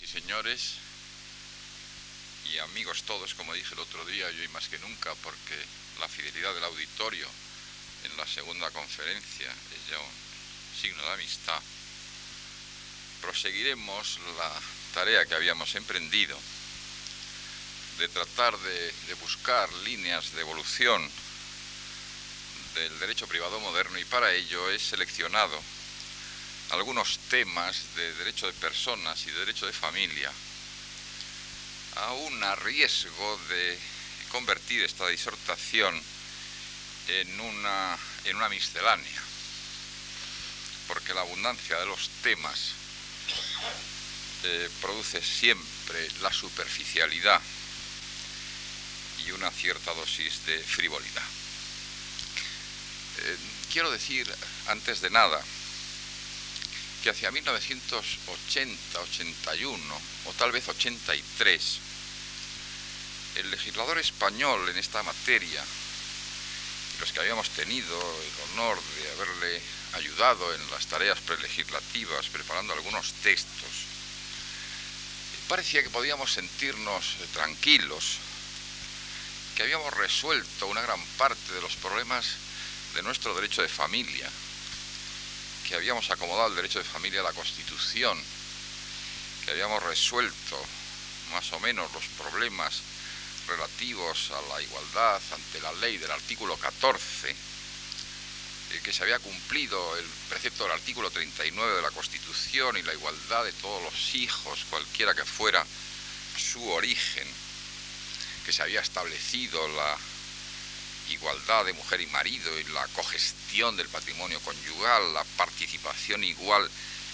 y señores. Y amigos todos, como dije el otro día, y más que nunca, porque la fidelidad del auditorio en la segunda conferencia es ya un signo de amistad, proseguiremos la tarea que habíamos emprendido de tratar de, de buscar líneas de evolución del derecho privado moderno y para ello he seleccionado algunos temas de derecho de personas y de derecho de familia, aún a riesgo de convertir esta disertación en una, en una miscelánea, porque la abundancia de los temas eh, produce siempre la superficialidad y una cierta dosis de frivolidad. Eh, quiero decir, antes de nada, que hacia 1980, 81 o tal vez 83, el legislador español en esta materia, los que habíamos tenido el honor de haberle ayudado en las tareas prelegislativas, preparando algunos textos, parecía que podíamos sentirnos tranquilos, que habíamos resuelto una gran parte de los problemas de nuestro derecho de familia, que habíamos acomodado el derecho de familia a la Constitución, que habíamos resuelto más o menos los problemas relativos a la igualdad ante la ley del artículo 14, que se había cumplido el precepto del artículo 39 de la Constitución y la igualdad de todos los hijos, cualquiera que fuera su origen, que se había establecido la igualdad de mujer y marido la cogestión del patrimonio conyugal, la participación igual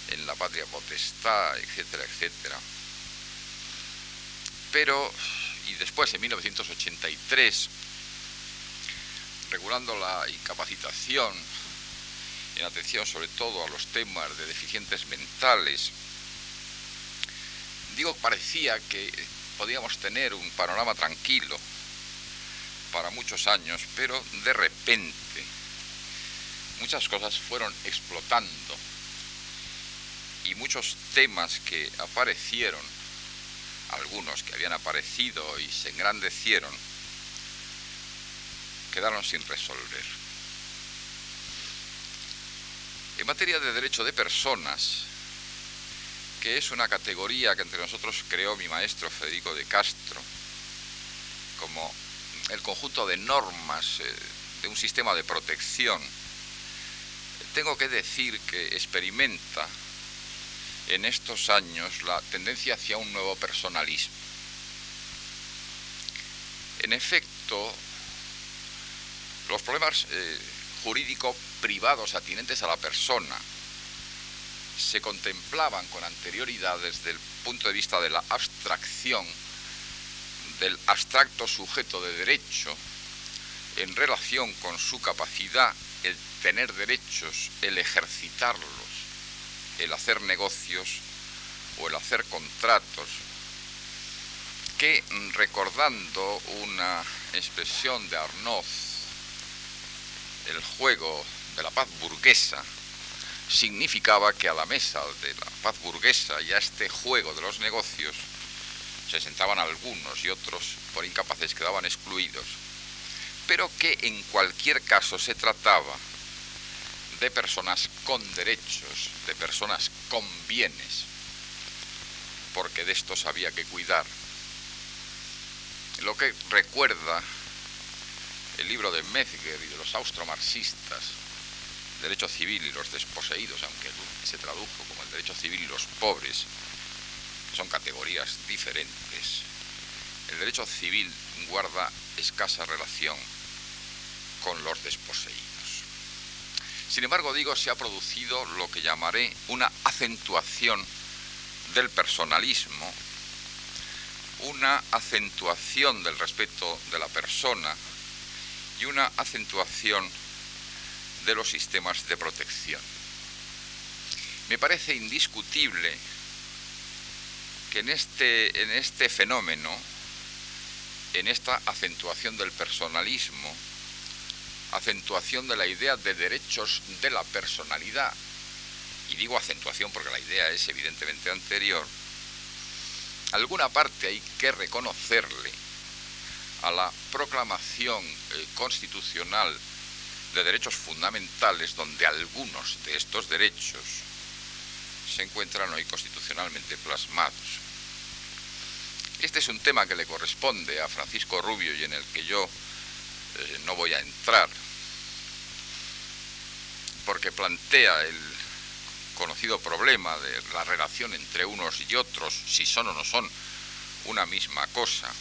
en la patria potestad, etcétera, etcétera. Pero, y después en 1983, regulando la incapacitación en atención sobre todo a los temas de deficientes mentales, digo, parecía que podíamos tener un panorama tranquilo para muchos años, pero de repente muchas cosas fueron explotando y muchos temas que aparecieron, algunos que habían aparecido y se engrandecieron, quedaron sin resolver. En materia de derecho de personas, que es una categoría que entre nosotros creó mi maestro Federico de Castro, como el conjunto de normas eh, de un sistema de protección, tengo que decir que experimenta en estos años la tendencia hacia un nuevo personalismo. En efecto, los problemas eh, jurídicos privados atinentes a la persona se contemplaban con anterioridad desde el punto de vista de la abstracción del abstracto sujeto de derecho en relación con su capacidad, el tener derechos, el ejercitarlos, el hacer negocios o el hacer contratos, que recordando una expresión de Arnaud, el juego de la paz burguesa, significaba que a la mesa de la paz burguesa ya este juego de los negocios se sentaban algunos y otros por incapaces quedaban excluidos, pero que en cualquier caso se trataba de personas con derechos, de personas con bienes, porque de estos había que cuidar. Lo que recuerda el libro de Metzger y de los austromarxistas, Derecho Civil y los Desposeídos, aunque se tradujo como el Derecho Civil y los Pobres, son categorías diferentes. El derecho civil guarda escasa relación con los desposeídos. Sin embargo, digo, se ha producido lo que llamaré una acentuación del personalismo, una acentuación del respeto de la persona y una acentuación de los sistemas de protección. Me parece indiscutible que en este, en este fenómeno, en esta acentuación del personalismo, acentuación de la idea de derechos de la personalidad, y digo acentuación porque la idea es evidentemente anterior, alguna parte hay que reconocerle a la proclamación eh, constitucional de derechos fundamentales, donde algunos de estos derechos se encuentran hoy constitucionalmente plasmados. Este es un tema que le corresponde a Francisco Rubio y en el que yo eh, no voy a entrar, porque plantea el conocido problema de la relación entre unos y otros, si son o no son una misma cosa,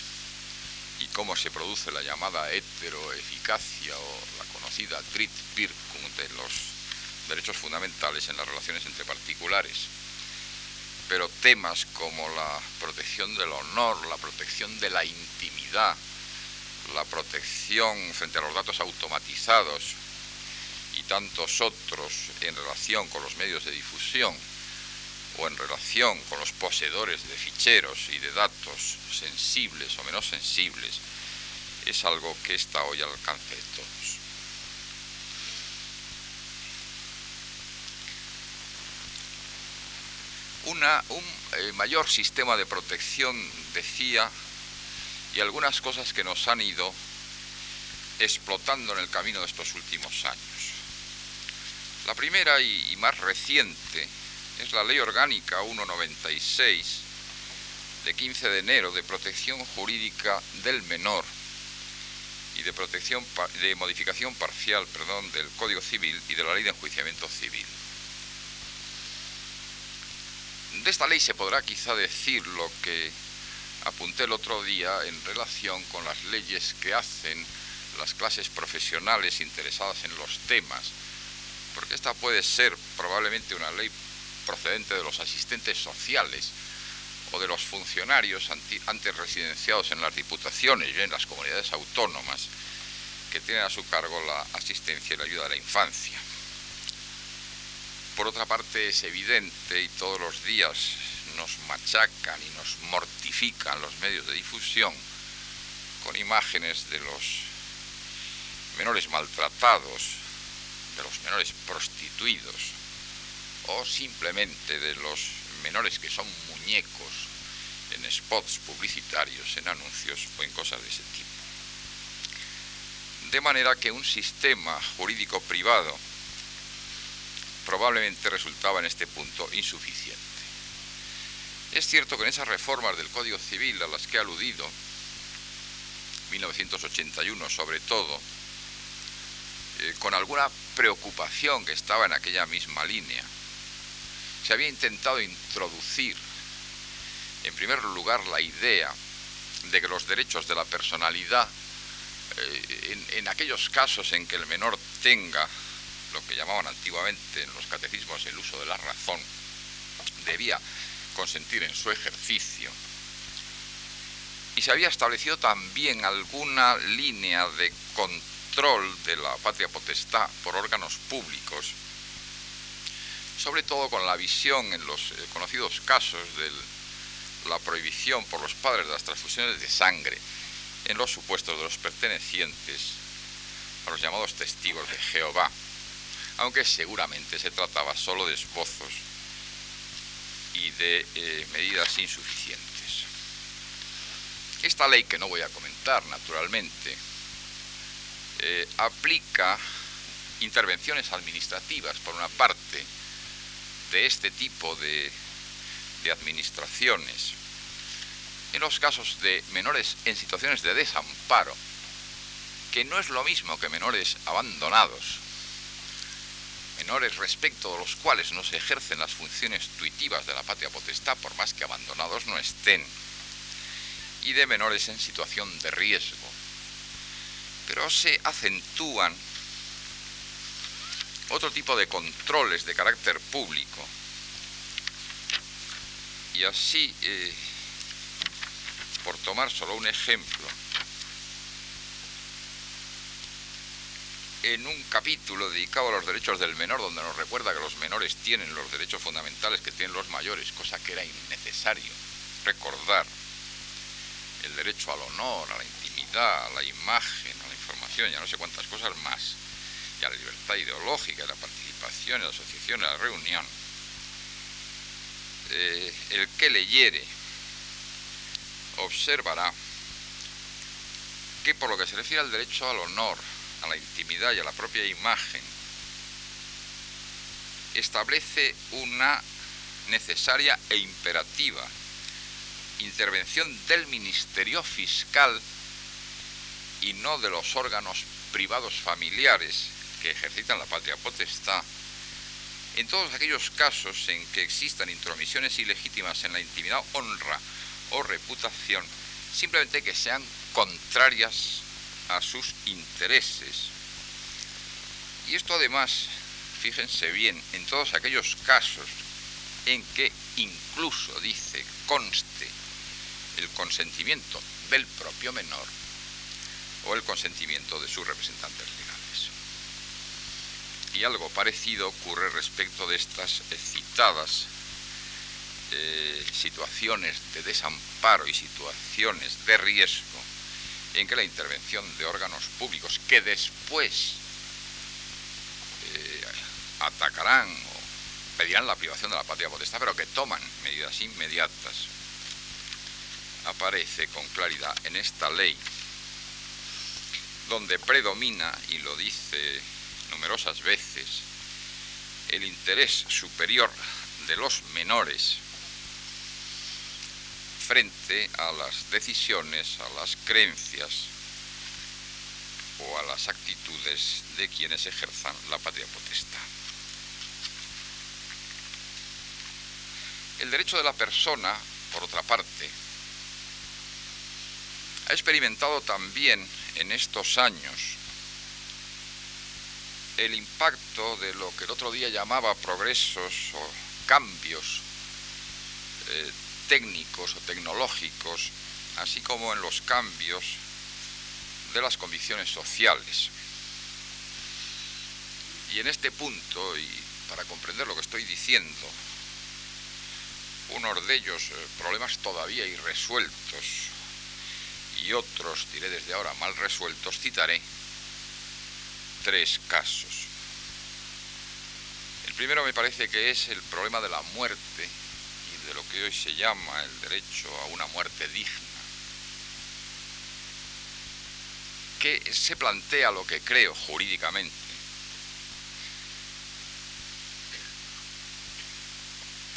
y cómo se produce la llamada heteroeficacia o la conocida Drittwirkung de los derechos fundamentales en las relaciones entre particulares. Pero temas como la protección del honor, la protección de la intimidad, la protección frente a los datos automatizados y tantos otros en relación con los medios de difusión, o en relación con los poseedores de ficheros y de datos sensibles o menos sensibles es algo que está hoy al alcance de todos. Una, un eh, mayor sistema de protección, decía, y algunas cosas que nos han ido explotando en el camino de estos últimos años. La primera y más reciente es la Ley Orgánica 196 de 15 de enero de protección jurídica del menor y de protección de modificación parcial, del Código Civil y de la Ley de Enjuiciamiento Civil. De esta ley se podrá quizá decir lo que apunté el otro día en relación con las leyes que hacen las clases profesionales interesadas en los temas, porque esta puede ser probablemente una ley procedente de los asistentes sociales o de los funcionarios antes residenciados en las diputaciones y en las comunidades autónomas que tienen a su cargo la asistencia y la ayuda a la infancia. Por otra parte, es evidente y todos los días nos machacan y nos mortifican los medios de difusión con imágenes de los menores maltratados, de los menores prostituidos, o simplemente de los menores que son muñecos en spots publicitarios, en anuncios o en cosas de ese tipo. De manera que un sistema jurídico privado probablemente resultaba en este punto insuficiente. Es cierto que en esas reformas del Código Civil a las que he aludido, 1981 sobre todo, eh, con alguna preocupación que estaba en aquella misma línea, se había intentado introducir, en primer lugar, la idea de que los derechos de la personalidad, eh, en, aquellos casos en que el menor tenga lo que llamaban antiguamente en los catecismos el uso de la razón, debía consentir en su ejercicio. Y se había establecido también alguna línea de control de la patria potestad por órganos públicos sobre todo con la visión en los eh, conocidos casos de la prohibición por los padres de las transfusiones de sangre en los supuestos de los pertenecientes a los llamados testigos de Jehová, aunque seguramente se trataba solo de esbozos y de eh, medidas insuficientes. Esta ley, que no voy a comentar naturalmente, eh, aplica intervenciones administrativas, por una parte, de este tipo de, administraciones, en los casos de menores en situaciones de desamparo, que no es lo mismo que menores abandonados, menores respecto de los cuales no se ejercen las funciones tuitivas de la patria potestad por más que abandonados no estén, y de menores en situación de riesgo. Pero se acentúan otro tipo de controles de carácter público. Y así, eh, por tomar solo un ejemplo, en un capítulo dedicado a los derechos del menor, donde nos recuerda que los menores tienen los derechos fundamentales que tienen los mayores, cosa que era innecesario recordar, el derecho al honor, a la intimidad, a la imagen, a la información y a no sé cuántas cosas más y a la libertad ideológica, a la participación, a la asociación, a la reunión, eh, el que leyere observará que por lo que se refiere al derecho al honor, a la intimidad y a la propia imagen, establece una necesaria e imperativa intervención del Ministerio Fiscal y no de los órganos privados familiares que ejercitan la patria potestad, en todos aquellos casos en que existan intromisiones ilegítimas en la intimidad, honra o reputación, simplemente que sean contrarias a sus intereses. Y esto además, fíjense bien, en todos aquellos casos en que incluso, dice, conste el consentimiento del propio menor o el consentimiento de sus representantes legales. Y algo parecido ocurre respecto de estas citadas eh, situaciones de desamparo y situaciones de riesgo en que la intervención de órganos públicos que después eh, atacarán o pedirán la privación de la patria potestad, pero que toman medidas inmediatas, aparece con claridad en esta ley, donde predomina, y lo dice numerosas veces, el interés superior de los menores frente a las decisiones, a las creencias o a las actitudes de quienes ejerzan la patria potestad. El derecho de la persona, por otra parte, ha experimentado también en estos años el impacto de lo que el otro día llamaba progresos o cambios eh, técnicos o tecnológicos, así como en los cambios de las condiciones sociales. Y en este punto, y para comprender lo que estoy diciendo, uno de ellos eh, problemas todavía irresueltos y otros, diré desde ahora, mal resueltos, citaré tres casos. El primero me parece que es el problema de la muerte de lo que hoy se llama el derecho a una muerte digna, que se plantea lo que creo jurídicamente.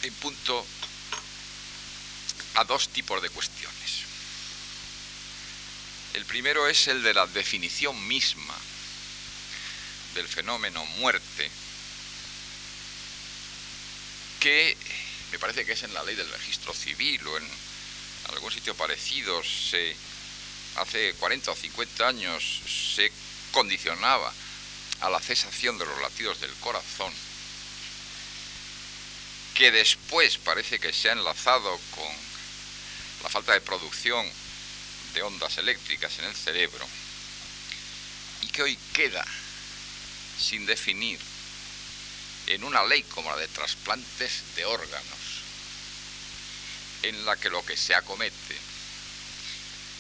En punto a dos tipos de cuestiones. El primero es el de la definición misma del fenómeno muerte, que me parece que es en la ley del registro civil o en algún sitio parecido, se, hace 40 o 50 años se condicionaba a la cesación de los latidos del corazón, que después parece que se ha enlazado con la falta de producción de ondas eléctricas en el cerebro y que hoy queda sin definir en una ley como la de trasplantes de órganos, en la que lo que se acomete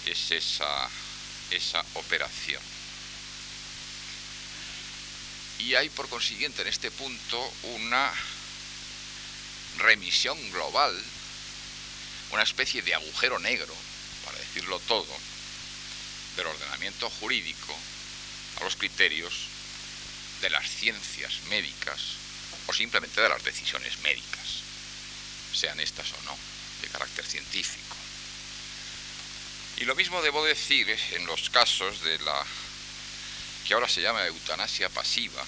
es esa, esa operación. Y hay por consiguiente en este punto una remisión global, una especie de agujero negro decirlo todo, del ordenamiento jurídico a los criterios de las ciencias médicas o simplemente de las decisiones médicas, sean estas o no, carácter científico. Y lo mismo debo decir en los casos de la que ahora se llama eutanasia pasiva,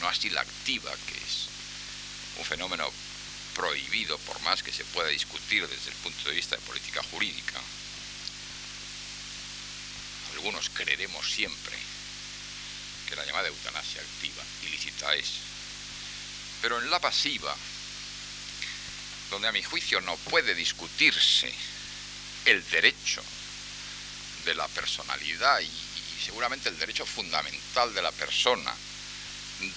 no así la activa, que es un fenómeno prohibido por más que se pueda discutir desde el punto de vista de política jurídica. Algunos creeremos siempre que la llamada eutanasia activa ilícita es. Pero en la pasiva, donde a mi juicio no puede discutirse el derecho de la personalidad y, seguramente el derecho fundamental de la persona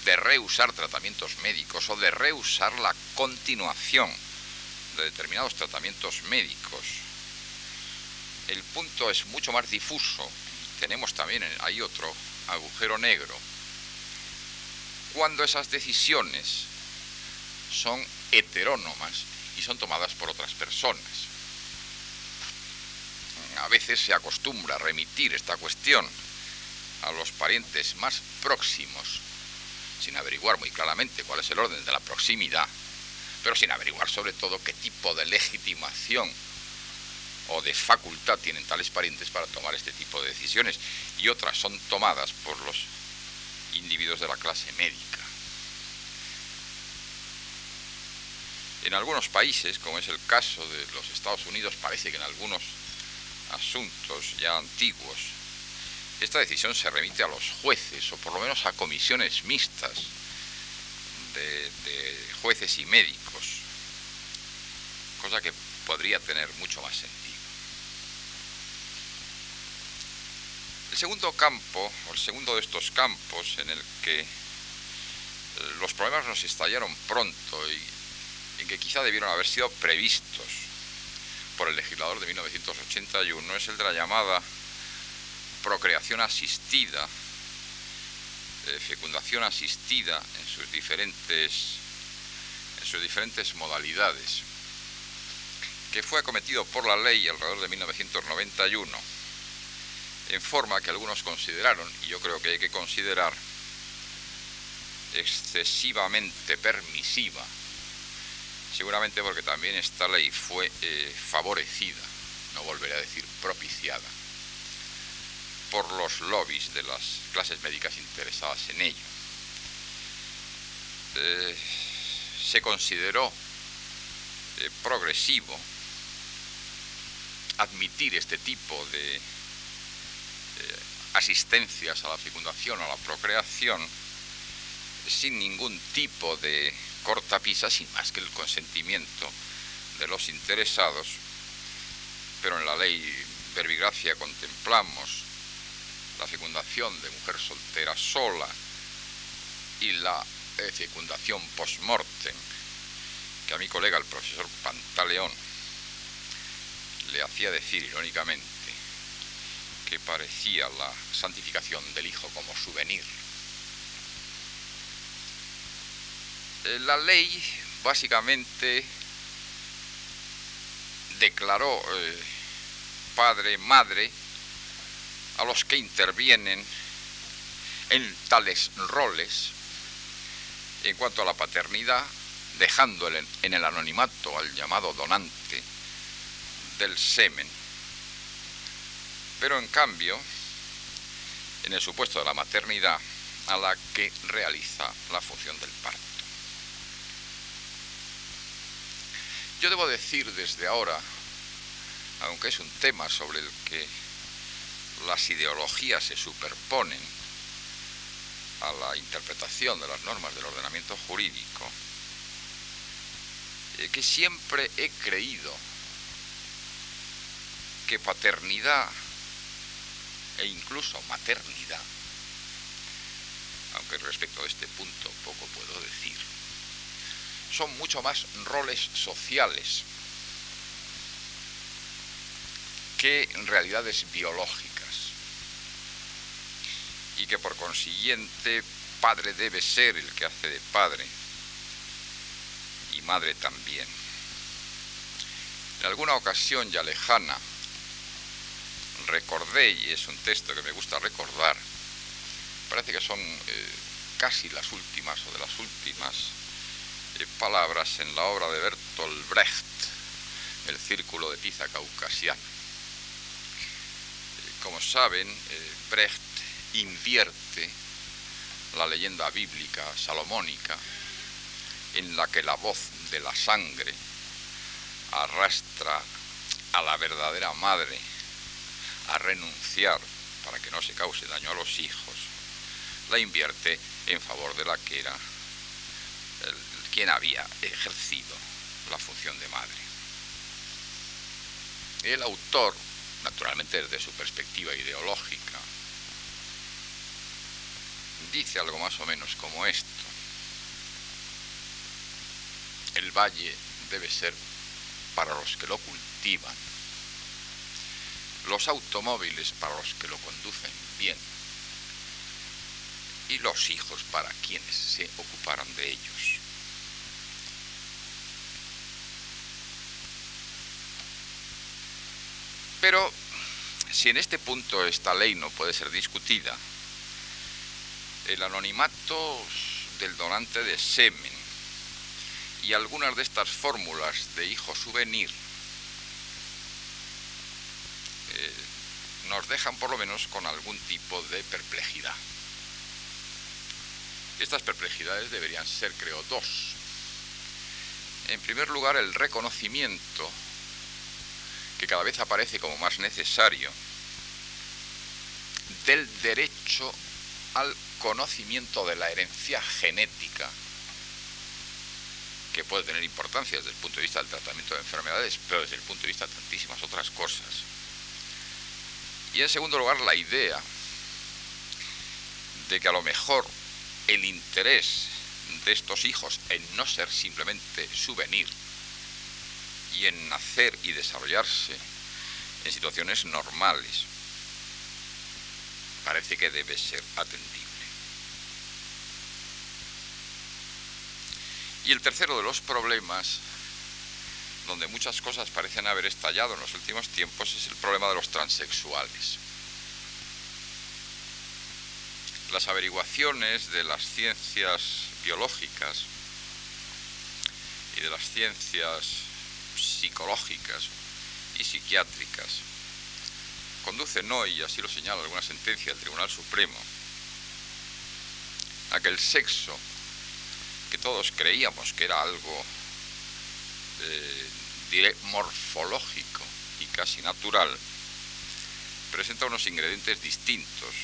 de reusar tratamientos médicos o de reusar la continuación de determinados tratamientos médicos. El punto es mucho más difuso. Tenemos también hay otro agujero negro. Cuando esas decisiones son heterónomas y son tomadas por otras personas. a veces se acostumbra a remitir esta cuestión a los parientes más próximos, sin averiguar muy claramente cuál es el orden de la proximidad, pero sin averiguar sobre todo qué tipo de legitimación o de facultad tienen tales parientes para tomar este tipo de decisiones y otras son tomadas por los individuos de la clase médica. En algunos países, como es el caso de los Estados Unidos, parece que en algunos asuntos ya antiguos, esta decisión se remite a los jueces o por lo menos a comisiones mixtas de, jueces y médicos, cosa que podría tener mucho más sentido. El segundo campo, o el segundo de estos campos en el que los problemas nos estallaron pronto y en que quizá debieron haber sido previstos por el legislador de 1981 es el de la llamada procreación asistida, eh, fecundación asistida en sus diferentes en sus diferentes modalidades, que fue acometido por la ley alrededor de 1991, en forma que algunos consideraron, y yo creo que hay que considerar, excesivamente permisiva seguramente porque también esta ley fue eh, favorecida, no volveré a decir propiciada, por los lobbies de las clases médicas interesadas en ello. Eh, se consideró eh, progresivo admitir este tipo de asistencias a la fecundación o a la procreación sin ningún tipo de cortapisa sin más que el consentimiento de los interesados, pero en la ley Verbigracia contemplamos la fecundación de mujer soltera sola y la eh, fecundación post-mortem, que a mi colega el profesor Pantaleón le hacía decir irónicamente que parecía la santificación del hijo como souvenir la ley básicamente declaró eh, padre, madre a los que intervienen en tales roles en cuanto a la paternidad, dejando en el anonimato al llamado donante del semen. Pero en cambio, en el supuesto de la maternidad, a la que realiza la función del parto. Yo debo decir desde ahora, aunque es un tema sobre el que las ideologías se superponen a la interpretación de las normas del ordenamiento jurídico, eh, que siempre he creído que paternidad e incluso maternidad, aunque respecto a este punto poco puedo decir, son mucho más roles sociales que realidades biológicas y que por consiguiente padre debe ser el que hace de padre y madre también. En alguna ocasión ya lejana recordé, y es un texto que me gusta recordar, parece que son eh, casi las últimas o de las últimas palabras en la obra de Bertolt Brecht, El Círculo de Tiza Caucasiana. Eh, como saben, eh, Brecht invierte la leyenda bíblica salomónica en la que la voz de la sangre arrastra a la verdadera madre a renunciar para que no se cause daño a los hijos, la invierte en favor de la que era quien había ejercido la función de madre. El autor, naturalmente desde su perspectiva ideológica, dice algo más o menos como esto. El valle debe ser para los que lo cultivan, los automóviles para los que lo conducen bien y los hijos para quienes se ocuparan de ellos. Pero Si en este punto esta ley no puede ser discutida, el anonimato del donante de semen y algunas de estas fórmulas de hijo souvenir eh, nos dejan por lo menos con algún tipo de perplejidad. Estas perplejidades deberían ser, creo, dos. En primer lugar, el reconocimiento, que cada vez aparece como más necesario, del derecho al conocimiento de la herencia genética, que puede tener importancia desde el punto de vista del tratamiento de enfermedades, pero desde el punto de vista de tantísimas otras cosas. Y en segundo lugar, la idea de que a lo mejor el interés de estos hijos en no ser simplemente souvenir y en nacer y desarrollarse en situaciones normales, parece que debe ser atendible. Y el tercero de los problemas, donde muchas cosas parecen haber estallado en los últimos tiempos, es el problema de los transexuales. Las averiguaciones de las ciencias biológicas y de las ciencias psicológicas y psiquiátricas. Conducen hoy, y así lo señala alguna sentencia del Tribunal Supremo, a que el sexo, que todos creíamos que era algo eh, morfológico y casi natural, presenta unos ingredientes distintos,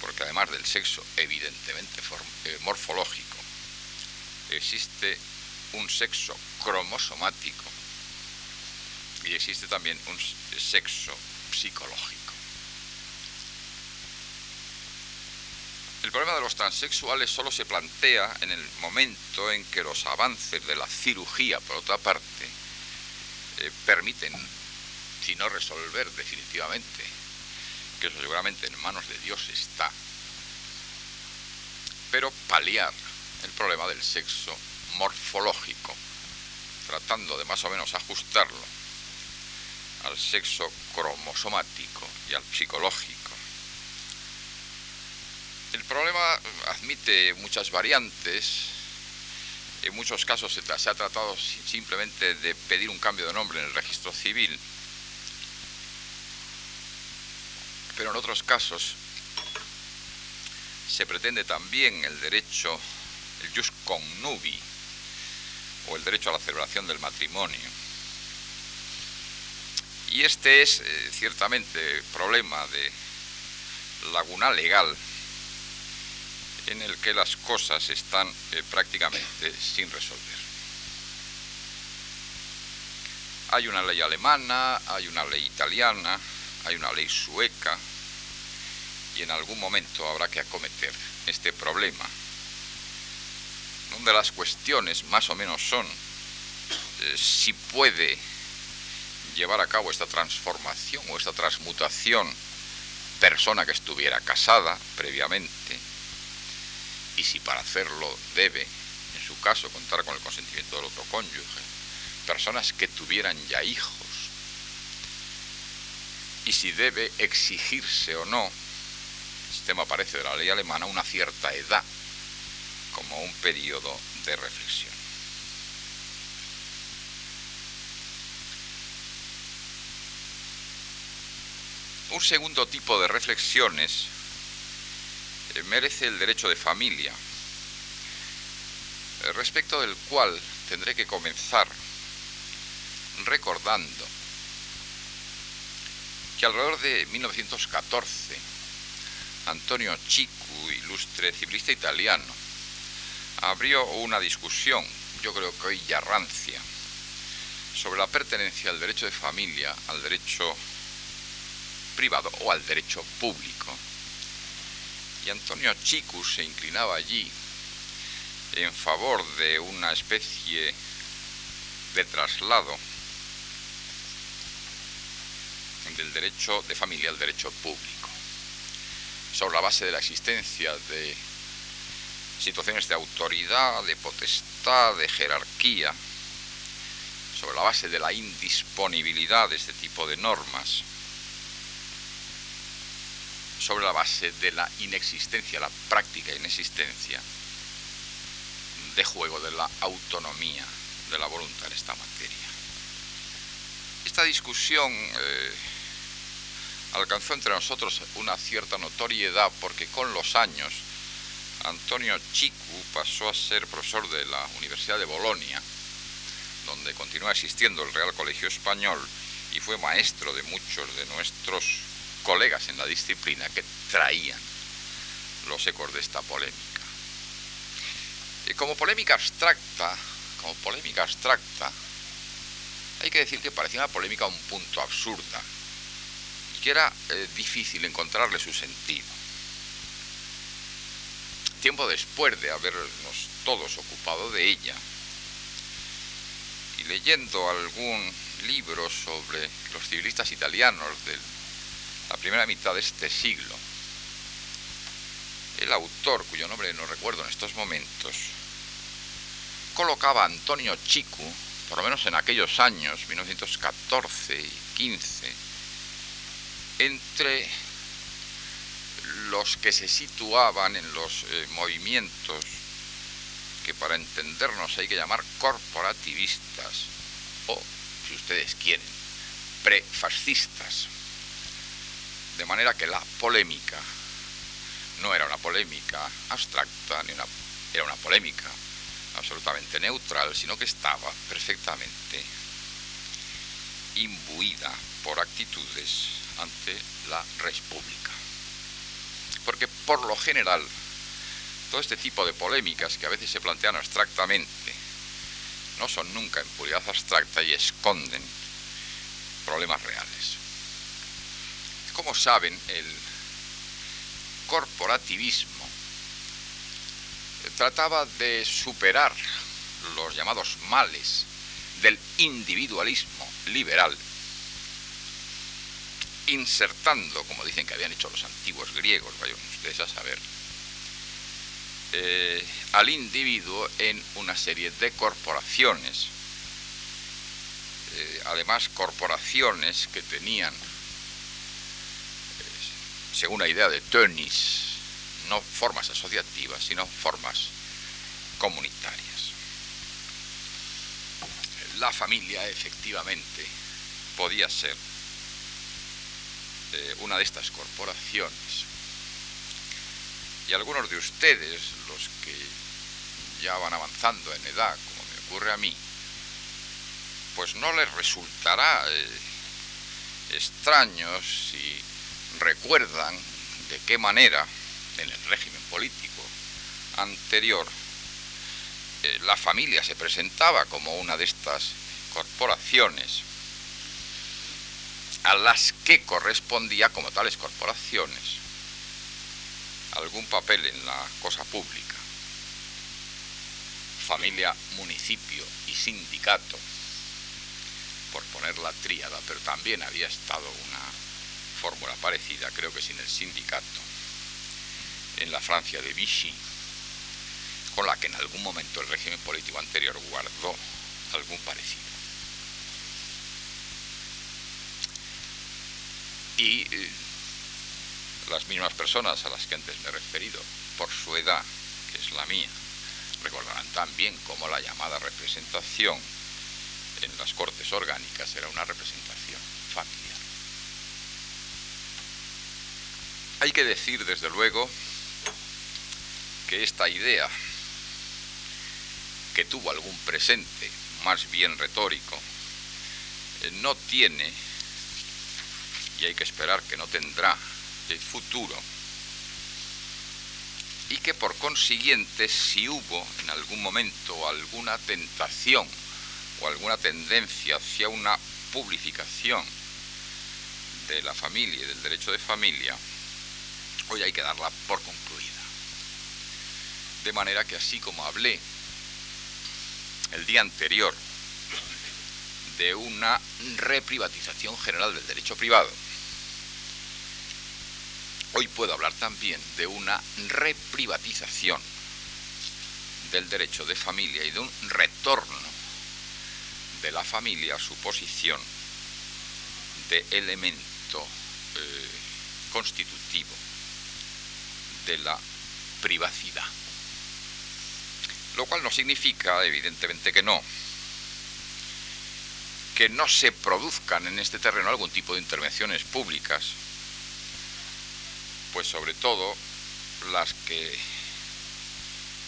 porque además del sexo evidentemente eh, morfológico, existe un sexo cromosomático y existe también un sexo psicológico. El problema de los transexuales solo se plantea en el momento en que los avances de la cirugía, por otra parte, eh, permiten, si no resolver definitivamente, que eso seguramente en manos de Dios está, pero paliar el problema del sexo morfológico, tratando de más o menos ajustarlo al sexo cromosomático y al psicológico. El problema admite muchas variantes. En muchos casos se, ha tratado simplemente de pedir un cambio de nombre en el registro civil. Pero en otros casos se pretende también el derecho, el jus connubi, o el derecho a la celebración del matrimonio. Y este es eh, ciertamente problema de laguna legal en el que las cosas están eh, prácticamente sin resolver. Hay una ley alemana, hay una ley italiana, hay una ley sueca y en algún momento habrá que acometer este problema, donde las cuestiones más o menos son eh, si puede llevar a cabo esta transformación o esta transmutación persona que estuviera casada previamente y si para hacerlo debe, en su caso, contar con el consentimiento del otro cónyuge, personas que tuvieran ya hijos y si debe exigirse o no, el tema aparece de la ley alemana, una cierta edad como un periodo de reflexión. Un segundo tipo de reflexiones eh, merece el derecho de familia, eh, respecto del cual tendré que comenzar recordando que alrededor de 1914 Antonio Chicu, ilustre civilista italiano, abrió una discusión, yo creo que hoy ya rancia, sobre la pertenencia al derecho de familia, al derecho privado o al derecho público. Y Antonio Chicu se inclinaba allí en favor de una especie de traslado del derecho de familia al derecho público, sobre la base de la existencia de situaciones de autoridad, de potestad, de jerarquía, sobre la base de la indisponibilidad de este tipo de normas sobre la base de la inexistencia, la práctica inexistencia de juego de la autonomía de la voluntad en esta materia. Esta discusión eh, alcanzó entre nosotros una cierta notoriedad porque con los años Antonio Chicu pasó a ser profesor de la Universidad de Bolonia, donde continúa existiendo el Real Colegio Español y fue maestro de muchos de nuestros colegas en la disciplina que traían los ecos de esta polémica. Y como polémica abstracta, como polémica abstracta, hay que decir que parecía una polémica un punto absurda y que era eh, difícil encontrarle su sentido. Tiempo después de habernos todos ocupado de ella y leyendo algún libro sobre los civilistas italianos de la primera mitad de este siglo, el autor, cuyo nombre no recuerdo en estos momentos, colocaba a Antonio Chicu, por lo menos en aquellos años, 1914 y 15, entre los que se situaban en los eh, movimientos que para entendernos hay que llamar corporativistas o, si ustedes quieren, prefascistas. De manera que la polémica no era una polémica abstracta, ni una, era una polémica absolutamente neutral, sino que estaba perfectamente imbuida por actitudes ante la República. Porque por lo general, todo este tipo de polémicas que a veces se plantean abstractamente, no son nunca en puridad abstracta y esconden problemas reales. Como saben, el corporativismo trataba de superar los llamados males del individualismo liberal, insertando, como dicen que habían hecho los antiguos griegos, vayan ustedes a saber, eh, al individuo en una serie de corporaciones, eh, además corporaciones que tenían, eh, según la idea de Tönnies, no formas asociativas, sino formas comunitarias. La familia efectivamente podía ser una de estas corporaciones. Y algunos de ustedes, los que ya van avanzando en edad, como me ocurre a mí, pues no les resultará eh, extraño si recuerdan de qué manera en el régimen político anterior, eh, la familia se presentaba como una de estas corporaciones a las que correspondía como tales corporaciones algún papel en la cosa pública. Familia, municipio y sindicato, por poner la tríada, pero también había estado una fórmula parecida, creo que sin el sindicato, en la Francia de Vichy, con la que en algún momento el régimen político anterior guardó algún parecido. Y eh, las mismas personas a las que antes me he referido, por su edad, que es la mía, recordarán también cómo la llamada representación en las cortes orgánicas era una representación familiar. Hay que decir, desde luego, que esta idea, que tuvo algún presente más bien retórico, eh, no tiene, y hay que esperar que no tendrá, el futuro, y que por consiguiente si hubo en algún momento alguna tentación o alguna tendencia hacia una publificación de la familia y del derecho de familia, hoy hay que darla por concluida. De manera que así como hablé el día anterior de una reprivatización general del derecho privado, hoy puedo hablar también de una reprivatización del derecho de familia y de un retorno de la familia a su posición de elemento eh, constitutivo de la privacidad. Lo cual no significa, evidentemente que no, que no se produzcan en este terreno algún tipo de intervenciones públicas, pues sobre todo las que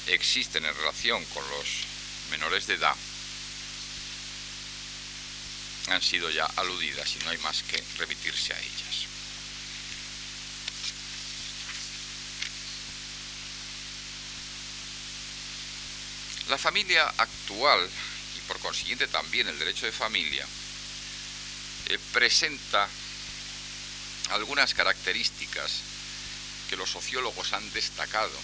existen en relación con los menores de edad han sido ya aludidas y no hay más que remitirse a ellas. La familia actual, y por consiguiente también el derecho de familia, eh, presenta algunas características que los sociólogos han destacado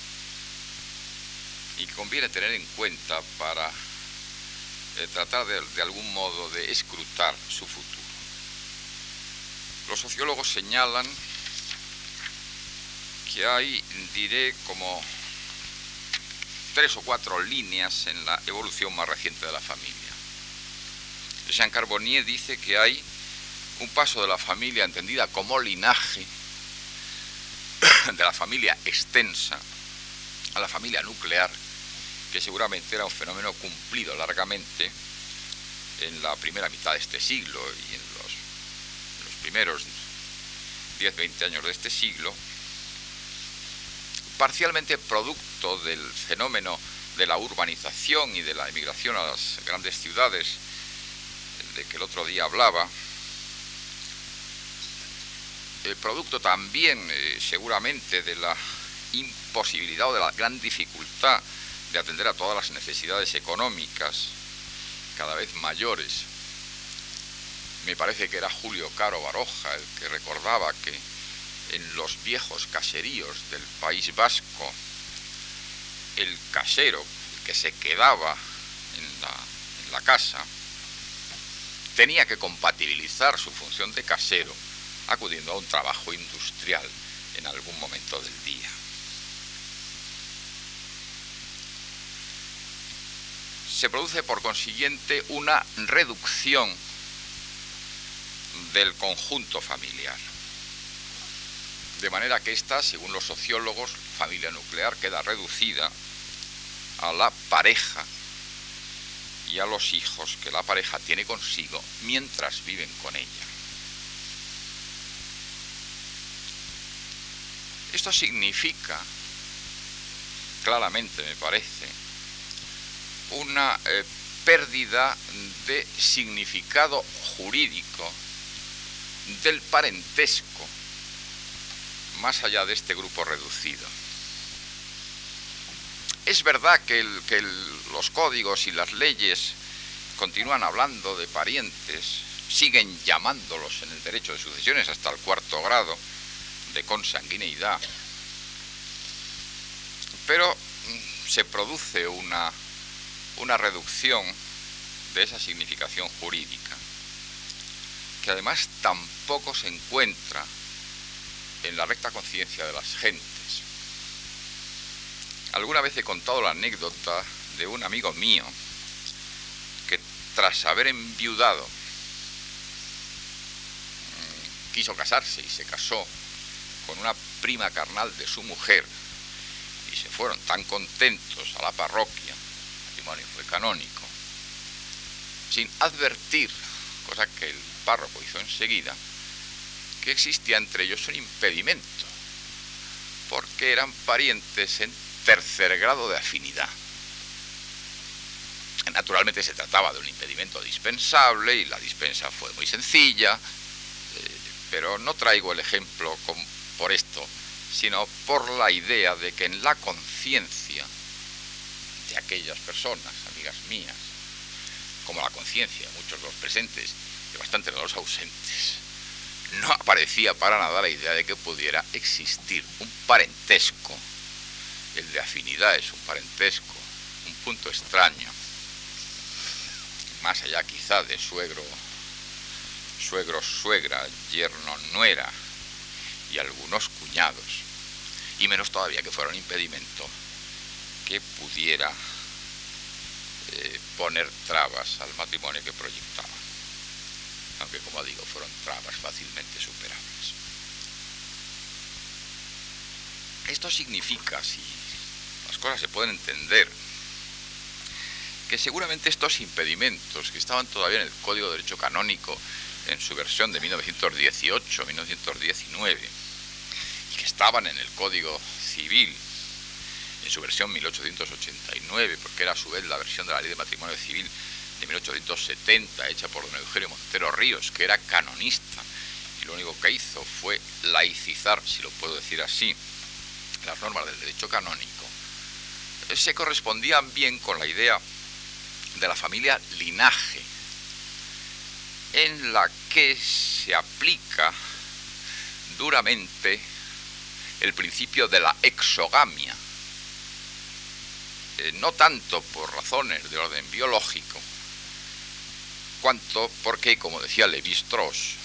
y conviene tener en cuenta para eh, tratar de, algún modo de escrutar su futuro. Los sociólogos señalan que hay, diré, como tres o cuatro líneas en la evolución más reciente de la familia. Jean Carbonnier dice que hay un paso de la familia entendida como linaje, de la familia extensa a la familia nuclear, que seguramente era un fenómeno cumplido largamente en la primera mitad de este siglo y en los, primeros 10-20 años de este siglo, parcialmente producto del fenómeno de la urbanización y de la emigración a las grandes ciudades, de que el otro día hablaba, el producto también eh, seguramente de la imposibilidad o de la gran dificultad de atender a todas las necesidades económicas cada vez mayores. Me parece que era Julio Caro Baroja el que recordaba que en los viejos caseríos del País Vasco, el casero, que se quedaba en la casa, tenía que compatibilizar su función de casero acudiendo a un trabajo industrial en algún momento del día. se produce por consiguiente una reducción del conjunto familiar. De manera que esta, según los sociólogos, familia nuclear queda reducida a la pareja y a los hijos que la pareja tiene consigo mientras viven con ella. Esto significa, claramente me parece, una eh, pérdida de significado jurídico del parentesco más allá de este grupo reducido. Es verdad que, los códigos y las leyes continúan hablando de parientes, siguen llamándolos en el derecho de sucesiones hasta el cuarto grado de consanguineidad, pero mm, se produce una una reducción de esa significación jurídica, que además tampoco se encuentra en la recta conciencia de las gentes. Alguna vez he contado la anécdota de un amigo mío que tras haber enviudado mm, quiso casarse y se casó con una prima carnal de su mujer y se fueron tan contentos a la parroquia fue canónico, sin advertir, cosa que el párroco hizo enseguida, que existía entre ellos un impedimento, porque eran parientes en tercer grado de afinidad. Naturalmente se trataba de un impedimento dispensable y la dispensa fue muy sencilla, eh, pero no traigo el ejemplo por esto, sino por la idea de que en la conciencia de aquellas personas, amigas mías, como la conciencia de muchos de los presentes y bastante de los ausentes, no aparecía para nada la idea de que pudiera existir un parentesco. El de afinidad es un parentesco, un punto extraño, más allá quizá de suegro, suegro, suegra, yerno, nuera y algunos cuñados, y menos todavía que fuera un impedimento que pudiera eh, poner trabas al matrimonio que proyectaba, aunque como digo fueron trabas fácilmente superables. Esto significa, si las cosas se pueden entender, que seguramente estos impedimentos que estaban todavía en el Código de Derecho Canónico en su versión de 1918-1919 y que estaban en el Código Civil en su versión 1889, porque era a su vez la versión de la Ley de Matrimonio Civil de 1870, hecha por don Eugenio Montero Ríos, que era canonista, y lo único que hizo fue laicizar, si lo puedo decir así, las normas del derecho canónico, se correspondían bien con la idea de la familia linaje, en la que se aplica duramente el principio de la exogamia, eh, no tanto por razones de orden biológico, cuanto porque, como decía Levi Strauss,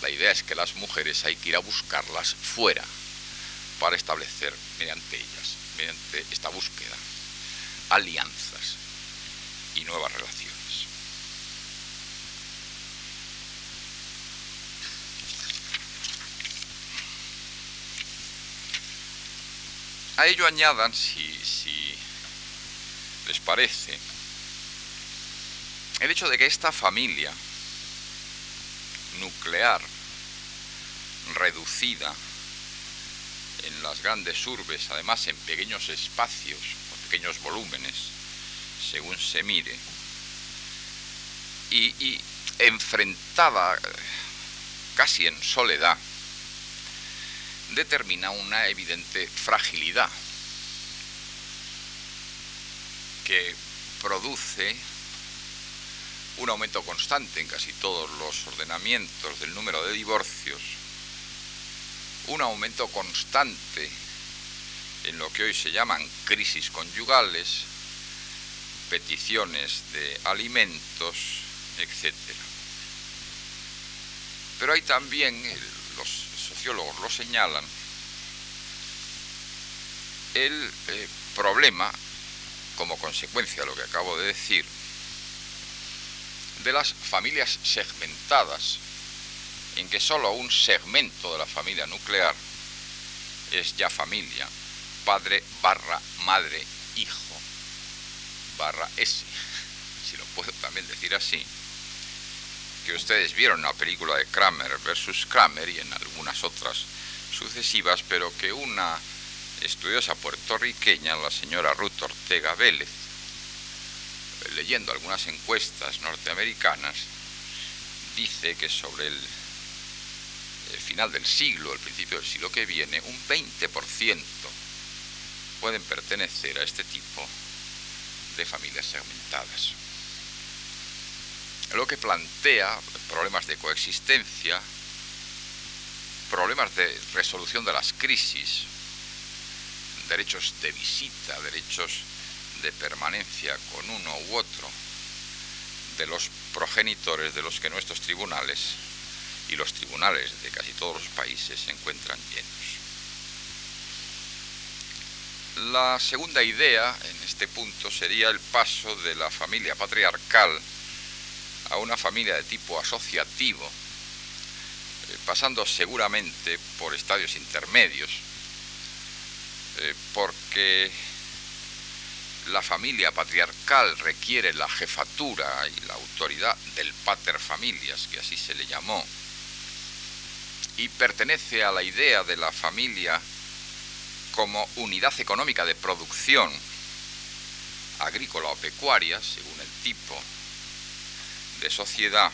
la idea es que las mujeres hay que ir a buscarlas fuera para establecer mediante ellas, mediante esta búsqueda, alianzas y nuevas relaciones. A ello añadan, si, les parece, el hecho de que esta familia nuclear reducida en las grandes urbes, además en pequeños espacios o pequeños volúmenes, según se mire, y, y enfrentada casi en soledad, determina una evidente fragilidad que produce un aumento constante en casi todos los ordenamientos del número de divorcios, un aumento constante en lo que hoy se llaman crisis conyugales, peticiones de alimentos, etc. Pero hay también, los lo señalan, el eh, problema, como consecuencia de lo que acabo de decir, de las familias segmentadas, en que solo un segmento de la familia nuclear es ya familia, padre barra madre hijo barra S, si lo puedo también decir así, que ustedes vieron en la película de Kramer versus Kramer y en algunas otras sucesivas, pero que una estudiosa puertorriqueña, la señora Ruth Ortega Vélez, leyendo algunas encuestas norteamericanas, dice que sobre el, final del siglo, el principio del siglo que viene, un 20% pueden pertenecer a este tipo de familias segmentadas. Lo que plantea problemas de coexistencia, problemas de resolución de las crisis, derechos de visita, derechos de permanencia con uno u otro de los progenitores de los que nuestros tribunales y los tribunales de casi todos los países se encuentran llenos. La segunda idea en este punto sería el paso de la familia patriarcal a una familia de tipo asociativo, eh, pasando seguramente por estadios intermedios, eh, porque la familia patriarcal requiere la jefatura y la autoridad del pater familias, que así se le llamó, y pertenece a la idea de la familia como unidad económica de producción agrícola o pecuaria, según el tipo de sociedad,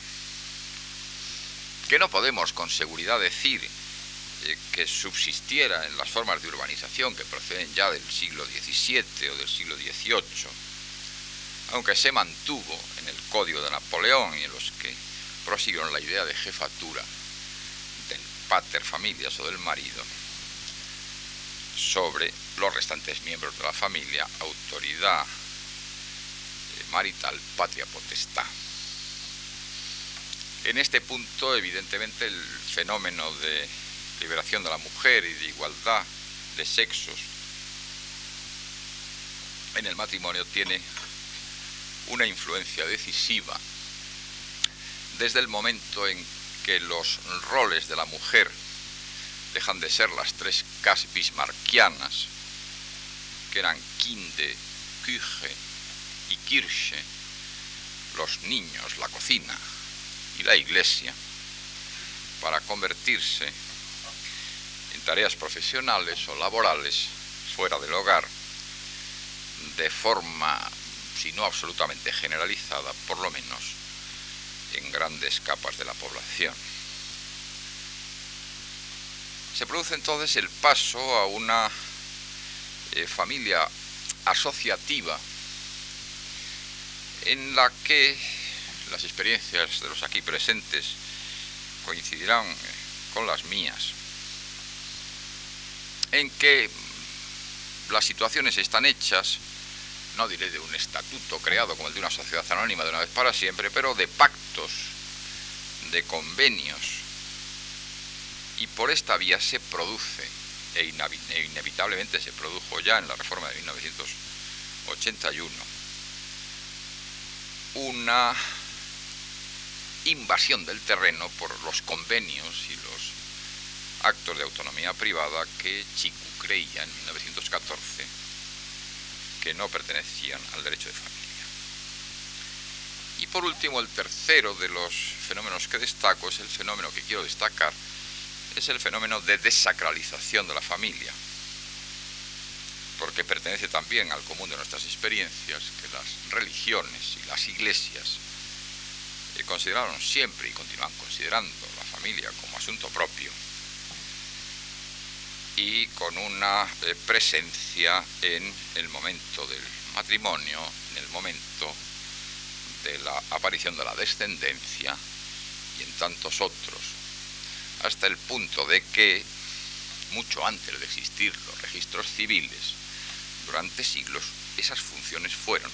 que no podemos con seguridad decir eh, que subsistiera en las formas de urbanización que proceden ya del siglo XVII o del siglo XVIII, aunque se mantuvo en el código de Napoleón y en los que prosiguieron la idea de jefatura del pater familias o del marido sobre los restantes miembros de la familia, autoridad eh, marital, patria potestad. En este punto, evidentemente, el fenómeno de liberación de la mujer y de igualdad de sexos en el matrimonio tiene una influencia decisiva desde el momento en que los roles de la mujer dejan de ser las tres Ks bismarckianas, que eran Kinde, Küche y Kirche, los niños, la cocina y la iglesia, para convertirse en tareas profesionales o laborales fuera del hogar, de forma, si no absolutamente generalizada, por lo menos en grandes capas de la población. Se produce entonces el paso a una eh, familia asociativa en la que las experiencias de los aquí presentes coincidirán eh, con las mías, en que las situaciones están hechas, no diré de un estatuto creado como el de una sociedad anónima de una vez para siempre, pero de pactos, de convenios, y por esta vía se produce, e, e inevitablemente se produjo ya en la reforma de 1981, una invasión del terreno por los convenios y los actos de autonomía privada que Chiku creía en 1914 que no pertenecían al derecho de familia. Y por último, el tercero de los fenómenos que destaco es el fenómeno que quiero destacar, es el fenómeno de desacralización de la familia, porque pertenece también al común de nuestras experiencias que las religiones y las iglesias consideraron siempre y continúan considerando la familia como asunto propio y con una eh, presencia en el momento del matrimonio, en el momento de la aparición de la descendencia y en tantos otros, hasta el punto de que, mucho antes de existir los registros civiles, durante siglos esas funciones fueron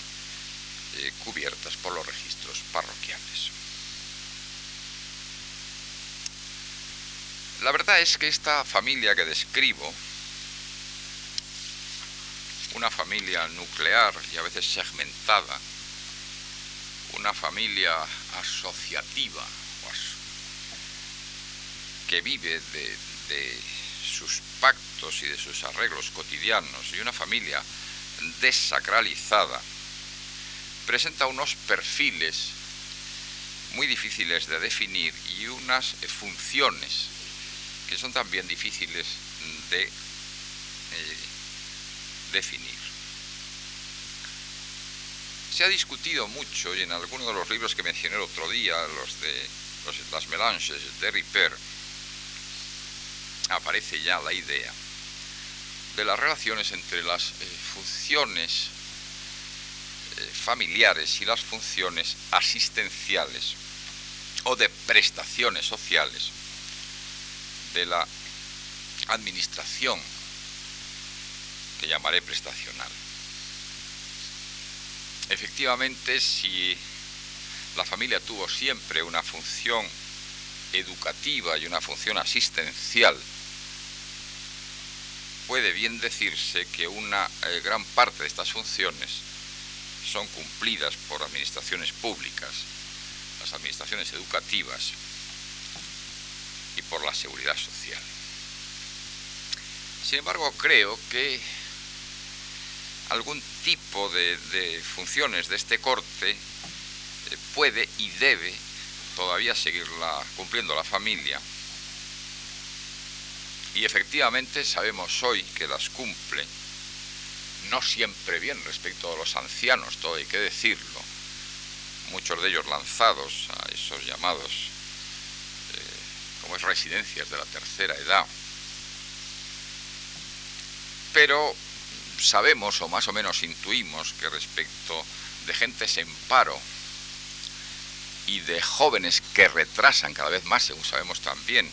eh, cubiertas por los registros parroquiales. La verdad es que esta familia que describo, una familia nuclear y a veces segmentada, una familia asociativa que vive de, de, sus pactos y de sus arreglos cotidianos y una familia desacralizada, presenta unos perfiles muy difíciles de definir y unas funciones que son también difíciles de eh, definir. Se ha discutido mucho, y en alguno de los libros que mencioné el otro día, los de las melanges de Ripper, aparece ya la idea de las relaciones entre las eh, funciones eh, familiares y las funciones asistenciales o de prestaciones sociales de la administración que llamaré prestacional. Efectivamente, si la familia tuvo siempre una función educativa y una función asistencial, puede bien decirse que una eh, gran parte de estas funciones son cumplidas por administraciones públicas, las administraciones educativas, por la seguridad social. Sin embargo, creo que algún tipo de, funciones de este corte eh, puede y debe todavía seguirla cumpliendo la familia. Y efectivamente sabemos hoy que las cumple, no siempre bien respecto a los ancianos, todo hay que decirlo, muchos de ellos lanzados a esos llamados como es residencias de la tercera edad. Pero sabemos o más o menos intuimos que respecto de gentes en paro y de jóvenes que retrasan cada vez más, según sabemos también,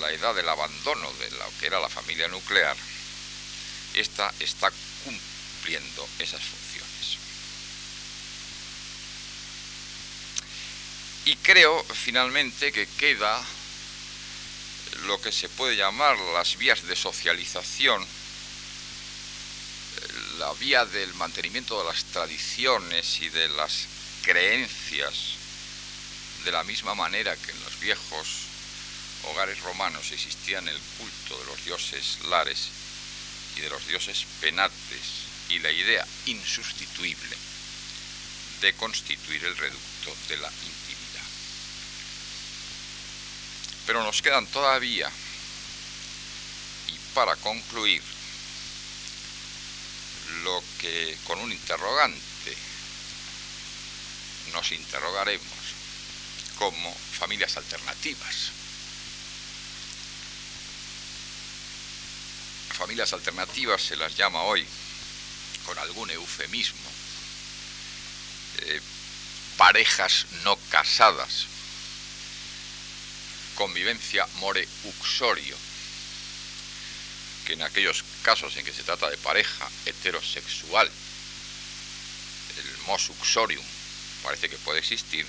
la edad del abandono de lo que era la familia nuclear, esta está cumpliendo esas funciones. Y creo finalmente que queda lo que se puede llamar las vías de socialización, la vía del mantenimiento de las tradiciones y de las creencias, de la misma manera que en los viejos hogares romanos existían el culto de los dioses lares y de los dioses penates y la idea insustituible de constituir el reducto de la intimidad. Pero nos quedan todavía, y para concluir, lo que con un interrogante nos interrogaremos como familias alternativas. Familias alternativas se las llama hoy con algún eufemismo eh, parejas no casadas, convivencia more uxorio, que en aquellos casos en que se trata de pareja heterosexual, el mos uxorium parece que puede existir,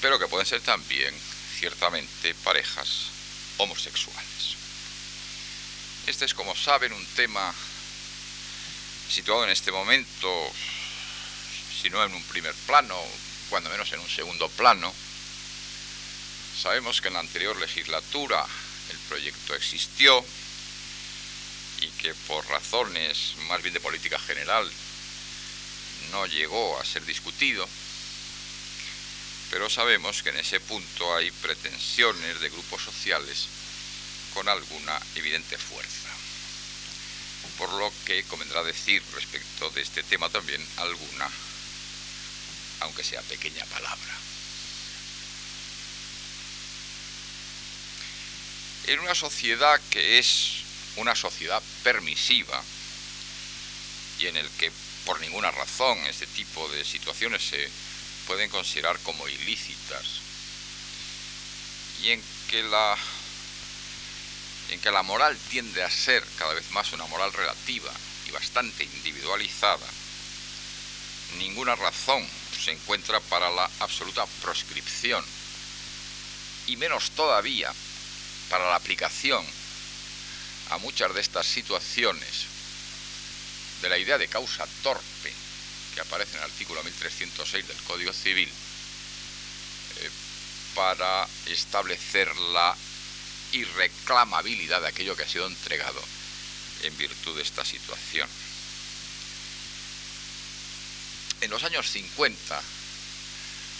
pero que pueden ser también ciertamente parejas homosexuales. Este es, como saben, un tema situado en este momento, si no en un primer plano, cuando menos en un segundo plano. Sabemos que en la anterior legislatura el proyecto existió y que por razones más bien de política general no llegó a ser discutido, pero sabemos que en ese punto hay pretensiones de grupos sociales con alguna evidente fuerza. Por lo que convendrá decir respecto de este tema también alguna, aunque sea pequeña palabra. En una sociedad que es una sociedad permisiva y en el que por ninguna razón este tipo de situaciones se pueden considerar como ilícitas y en que la en que la moral tiende a ser cada vez más una moral relativa y bastante individualizada, ninguna razón se encuentra para la absoluta proscripción y menos todavía para la aplicación a muchas de estas situaciones de la idea de causa torpe que aparece en el artículo 1306 del Código Civil eh, para establecer la irreclamabilidad de aquello que ha sido entregado en virtud de esta situación. En los años 50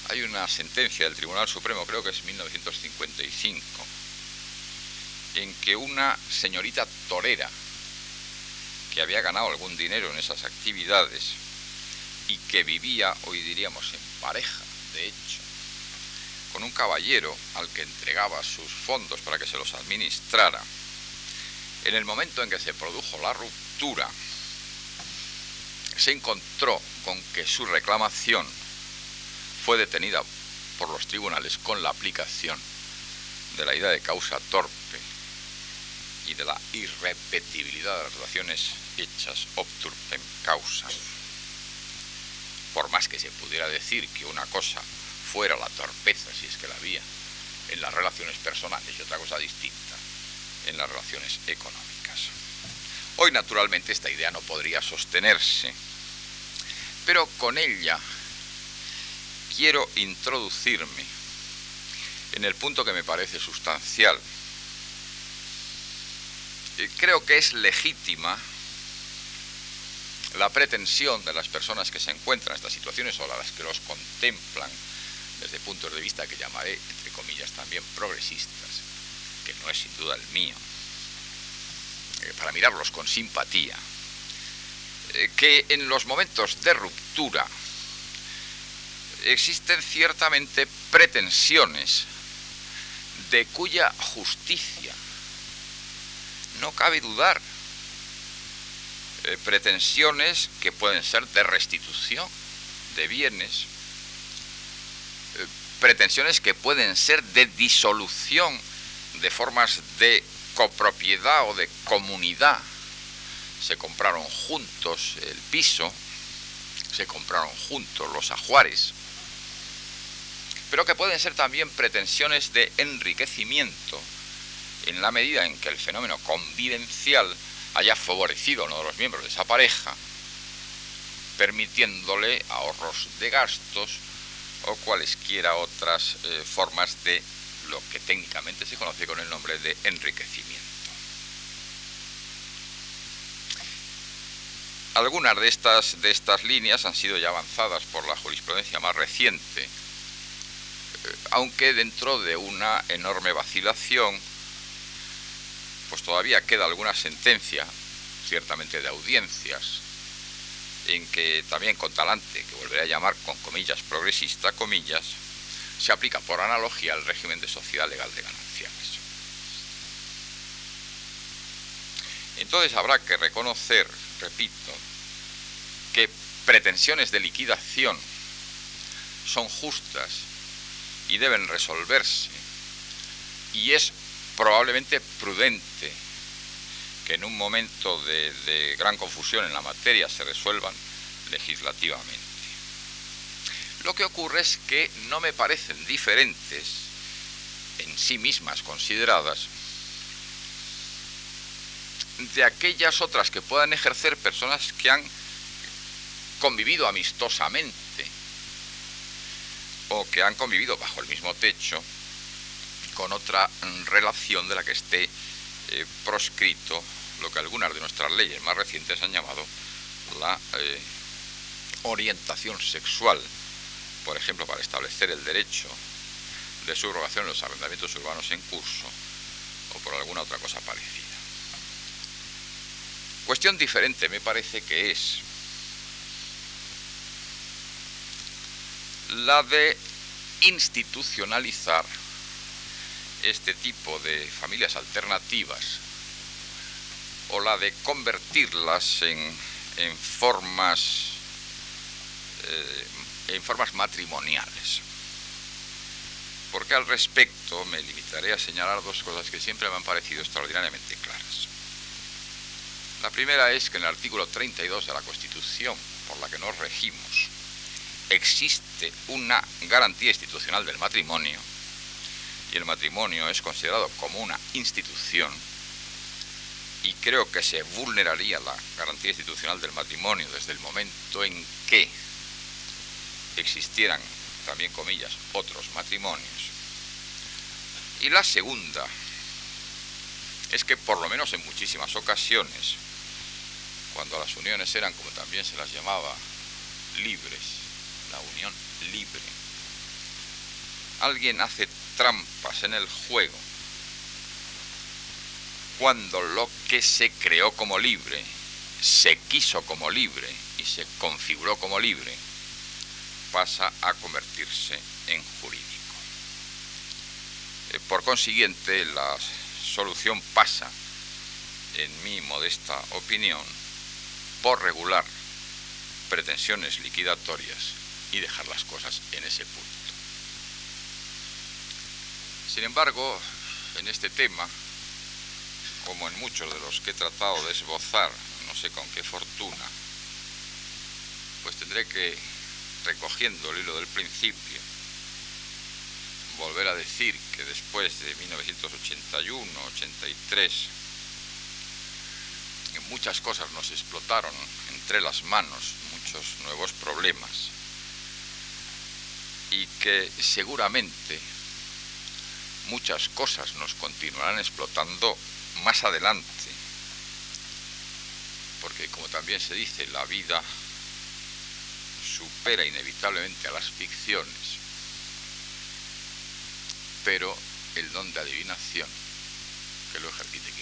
hay una sentencia del Tribunal Supremo, creo que es 1955, en que una señorita torera que había ganado algún dinero en esas actividades y que vivía, hoy diríamos, en pareja, de hecho, con un caballero al que entregaba sus fondos para que se los administrara, en el momento en que se produjo la ruptura, se encontró con que su reclamación fue detenida por los tribunales con la aplicación de la idea de causa torpe y de la irrepetibilidad de las relaciones hechas obturpen causa. Por más que se pudiera decir que una cosa fuera la torpeza, si es que la había, en las relaciones personales y otra cosa distinta en las relaciones económicas. Hoy, naturalmente, esta idea no podría sostenerse, pero con ella quiero introducirme en el punto que me parece sustancial. Eh, creo que es legítima la pretensión de las personas que se encuentran en estas situaciones o las que los contemplan desde puntos de vista que llamaré, entre comillas, también progresistas, que no es sin duda el mío, eh, para mirarlos con simpatía, eh, que en los momentos de ruptura existen ciertamente pretensiones de cuya justicia no cabe dudar, eh, pretensiones que pueden ser de restitución de bienes, pretensiones que pueden ser de disolución de formas de copropiedad o de comunidad. Se compraron juntos el piso, se compraron juntos los ajuares, pero que pueden ser también pretensiones de enriquecimiento en la medida en que el fenómeno convivencial haya favorecido a uno de los miembros de esa pareja, permitiéndole ahorros de gastos, o cualesquiera otras eh, formas de lo que técnicamente se conoce con el nombre de enriquecimiento. Algunas de estas, de estas líneas han sido ya avanzadas por la jurisprudencia más reciente, eh, aunque dentro de una enorme vacilación, pues todavía queda alguna sentencia, ciertamente de audiencias, en que también con talante, que volveré a llamar con comillas progresista, comillas, se aplica por analogía al régimen de sociedad legal de gananciales. Entonces habrá que reconocer, repito, que pretensiones de liquidación son justas y deben resolverse, y es probablemente prudente que en un momento de, gran confusión en la materia se resuelvan legislativamente. Lo que ocurre es que no me parecen diferentes, en sí mismas consideradas, de aquellas otras que puedan ejercer personas que han convivido amistosamente o que han convivido bajo el mismo techo con otra relación de la que esté eh, proscrito lo que algunas de nuestras leyes más recientes han llamado la eh, orientación sexual, por ejemplo, para establecer el derecho de subrogación en los arrendamientos urbanos en curso o por alguna otra cosa parecida. Cuestión diferente me parece que es la de institucionalizar este tipo de familias alternativas o la de convertirlas en, formas eh, en formas matrimoniales. Porque al respecto me limitaré a señalar dos cosas que siempre me han parecido extraordinariamente claras. La primera es que en el artículo 32 de la Constitución, por la que nos regimos, existe una garantía institucional del matrimonio y el matrimonio es considerado como una institución y creo que se vulneraría la garantía institucional del matrimonio desde el momento en que existieran, también comillas, otros matrimonios. Y la segunda es que por lo menos en muchísimas ocasiones, cuando las uniones eran, como también se las llamaba, libres, la unión libre. Alguien hace trampas en el juego cuando lo que se creó como libre, se quiso como libre y se configuró como libre, pasa a convertirse en jurídico. Eh, por consiguiente, la solución pasa, en mi modesta opinión, por regular pretensiones liquidatorias y dejar las cosas en ese punto. Sin embargo, en este tema, como en muchos de los que he tratado de esbozar, no sé con qué fortuna, pues tendré que, recogiendo el hilo del principio, volver a decir que después de 1981, 83, muchas cosas nos explotaron entre las manos, muchos nuevos problemas, y que seguramente muchas cosas nos continuarán explotando más adelante, porque como también se dice, la vida supera inevitablemente a las ficciones, pero el don de adivinación que lo ejercite